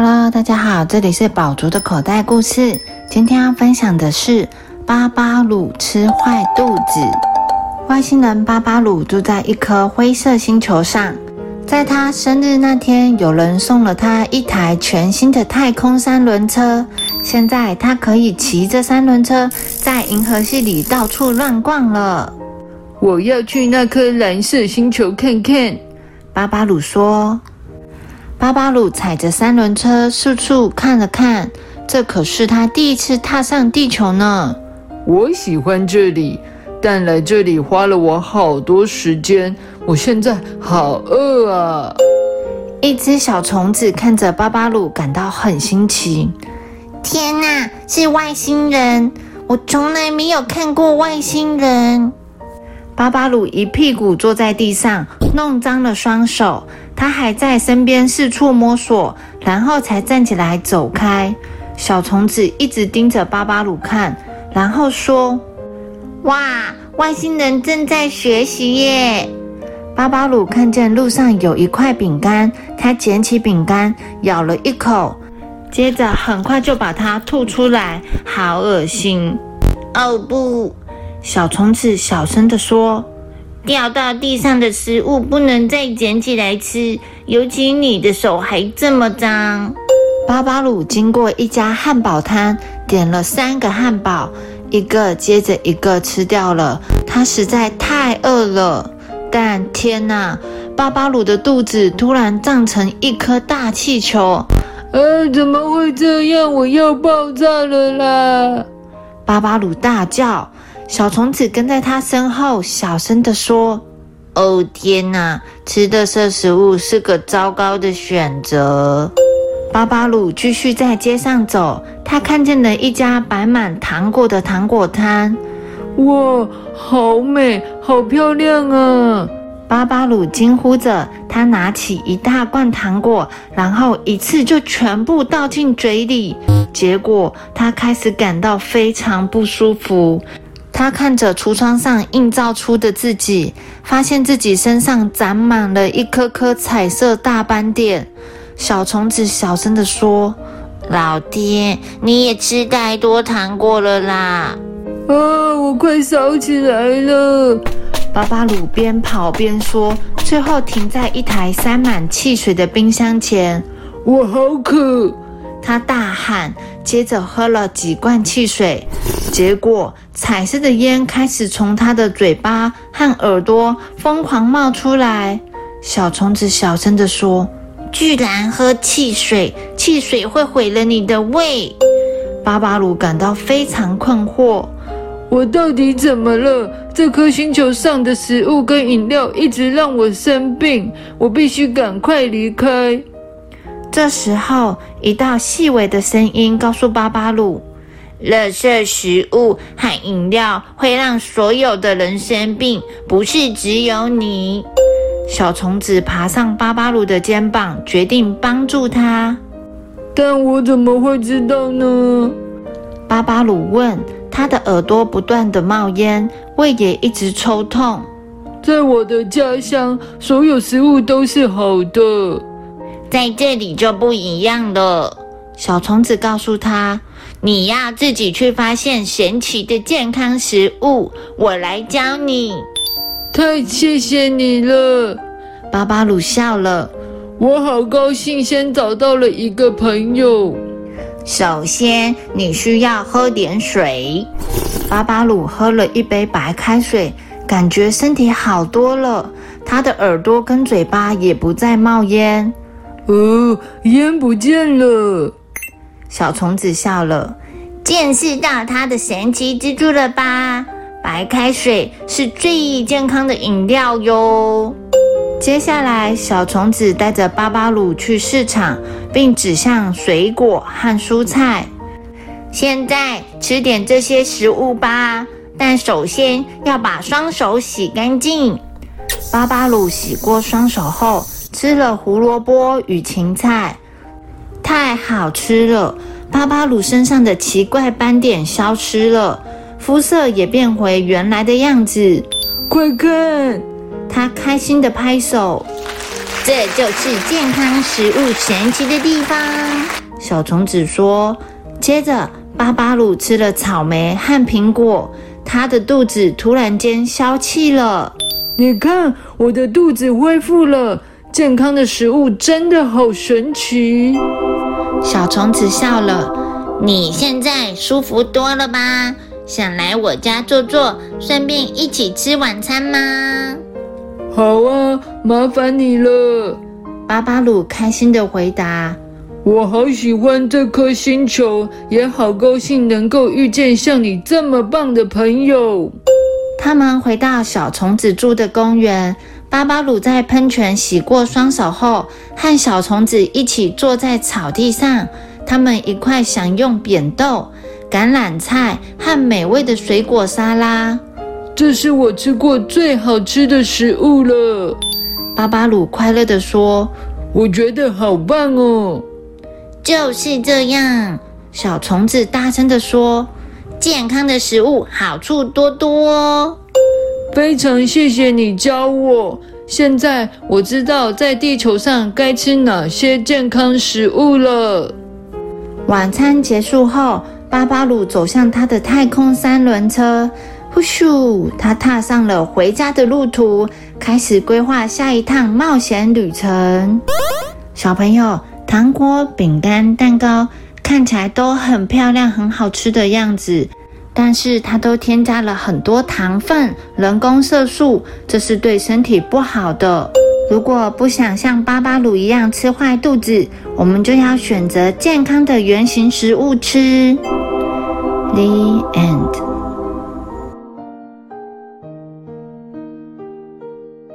Hello，大家好，这里是宝竹的口袋故事。今天要分享的是巴巴鲁吃坏肚子。外星人巴巴鲁住在一颗灰色星球上，在他生日那天，有人送了他一台全新的太空三轮车。现在他可以骑着三轮车在银河系里到处乱逛了。我要去那颗蓝色星球看看，巴巴鲁说。巴巴鲁踩着三轮车四处看了看，这可是他第一次踏上地球呢。我喜欢这里，但来这里花了我好多时间。我现在好饿啊！一只小虫子看着巴巴鲁，感到很新奇。天哪，是外星人！我从来没有看过外星人。巴巴鲁一屁股坐在地上，弄脏了双手。他还在身边四处摸索，然后才站起来走开。小虫子一直盯着巴巴鲁看，然后说：“哇，外星人正在学习耶！”巴巴鲁看见路上有一块饼干，他捡起饼干咬了一口，接着很快就把它吐出来，好恶心！哦不！小虫子小声地说。掉到地上的食物不能再捡起来吃，尤其你的手还这么脏。巴巴鲁经过一家汉堡摊，点了三个汉堡，一个接着一个吃掉了。他实在太饿了，但天哪！巴巴鲁的肚子突然胀成一颗大气球。呃，怎么会这样？我要爆炸了啦！巴巴鲁大叫。小虫子跟在他身后，小声地说：“哦天哪，吃的色食物是个糟糕的选择。”巴巴鲁继续在街上走，他看见了一家摆满糖果的糖果摊。哇，好美，好漂亮啊！巴巴鲁惊呼着，他拿起一大罐糖果，然后一次就全部倒进嘴里。结果他开始感到非常不舒服。他看着橱窗上映照出的自己，发现自己身上长满了一颗颗彩色大斑点。小虫子小声地说：“老爹，你也吃太多糖果了啦！”啊，我快烧起来了！巴巴鲁边跑边说，最后停在一台塞满汽水的冰箱前。我好渴！他大喊，接着喝了几罐汽水。结果，彩色的烟开始从他的嘴巴和耳朵疯狂冒出来。小虫子小声地说：“居然喝汽水，汽水会毁了你的胃。”巴巴鲁感到非常困惑：“我到底怎么了？这颗星球上的食物跟饮料一直让我生病，我必须赶快离开。”这时候，一道细微的声音告诉巴巴鲁。垃圾食物和饮料会让所有的人生病，不是只有你。小虫子爬上巴巴鲁的肩膀，决定帮助他。但我怎么会知道呢？巴巴鲁问。他的耳朵不断的冒烟，胃也一直抽痛。在我的家乡，所有食物都是好的，在这里就不一样了。小虫子告诉他。你要自己去发现神奇的健康食物，我来教你。太谢谢你了，巴巴鲁笑了。我好高兴，先找到了一个朋友。首先，你需要喝点水。巴巴鲁喝了一杯白开水，感觉身体好多了。他的耳朵跟嘴巴也不再冒烟。哦，烟不见了。小虫子笑了，见识到它的神奇之处了吧？白开水是最健康的饮料哟。接下来，小虫子带着巴巴鲁去市场，并指向水果和蔬菜。现在吃点这些食物吧，但首先要把双手洗干净。巴巴鲁洗过双手后，吃了胡萝卜与芹菜。太好吃了！巴巴鲁身上的奇怪斑点消失了，肤色也变回原来的样子。快看！他开心的拍手。这就是健康食物神奇的地方。小虫子说。接着，巴巴鲁吃了草莓和苹果，他的肚子突然间消气了。你看，我的肚子恢复了。健康的食物真的好神奇。小虫子笑了。你现在舒服多了吧？想来我家坐坐，顺便一起吃晚餐吗？好啊，麻烦你了。巴巴鲁开心的回答。我好喜欢这颗星球，也好高兴能够遇见像你这么棒的朋友。他们回到小虫子住的公园。巴巴鲁在喷泉洗过双手后，和小虫子一起坐在草地上。他们一块享用扁豆、橄榄菜和美味的水果沙拉。这是我吃过最好吃的食物了。巴巴鲁快乐地说：“我觉得好棒哦！”就是这样，小虫子大声地说：“健康的食物好处多多。”非常谢谢你教我，现在我知道在地球上该吃哪些健康食物了。晚餐结束后，巴巴鲁走向他的太空三轮车，呼咻，他踏上了回家的路途，开始规划下一趟冒险旅程。小朋友，糖果、饼干、蛋糕看起来都很漂亮、很好吃的样子。但是它都添加了很多糖分、人工色素，这是对身体不好的。如果不想像巴巴鲁一样吃坏肚子，我们就要选择健康的原形食物吃。The end.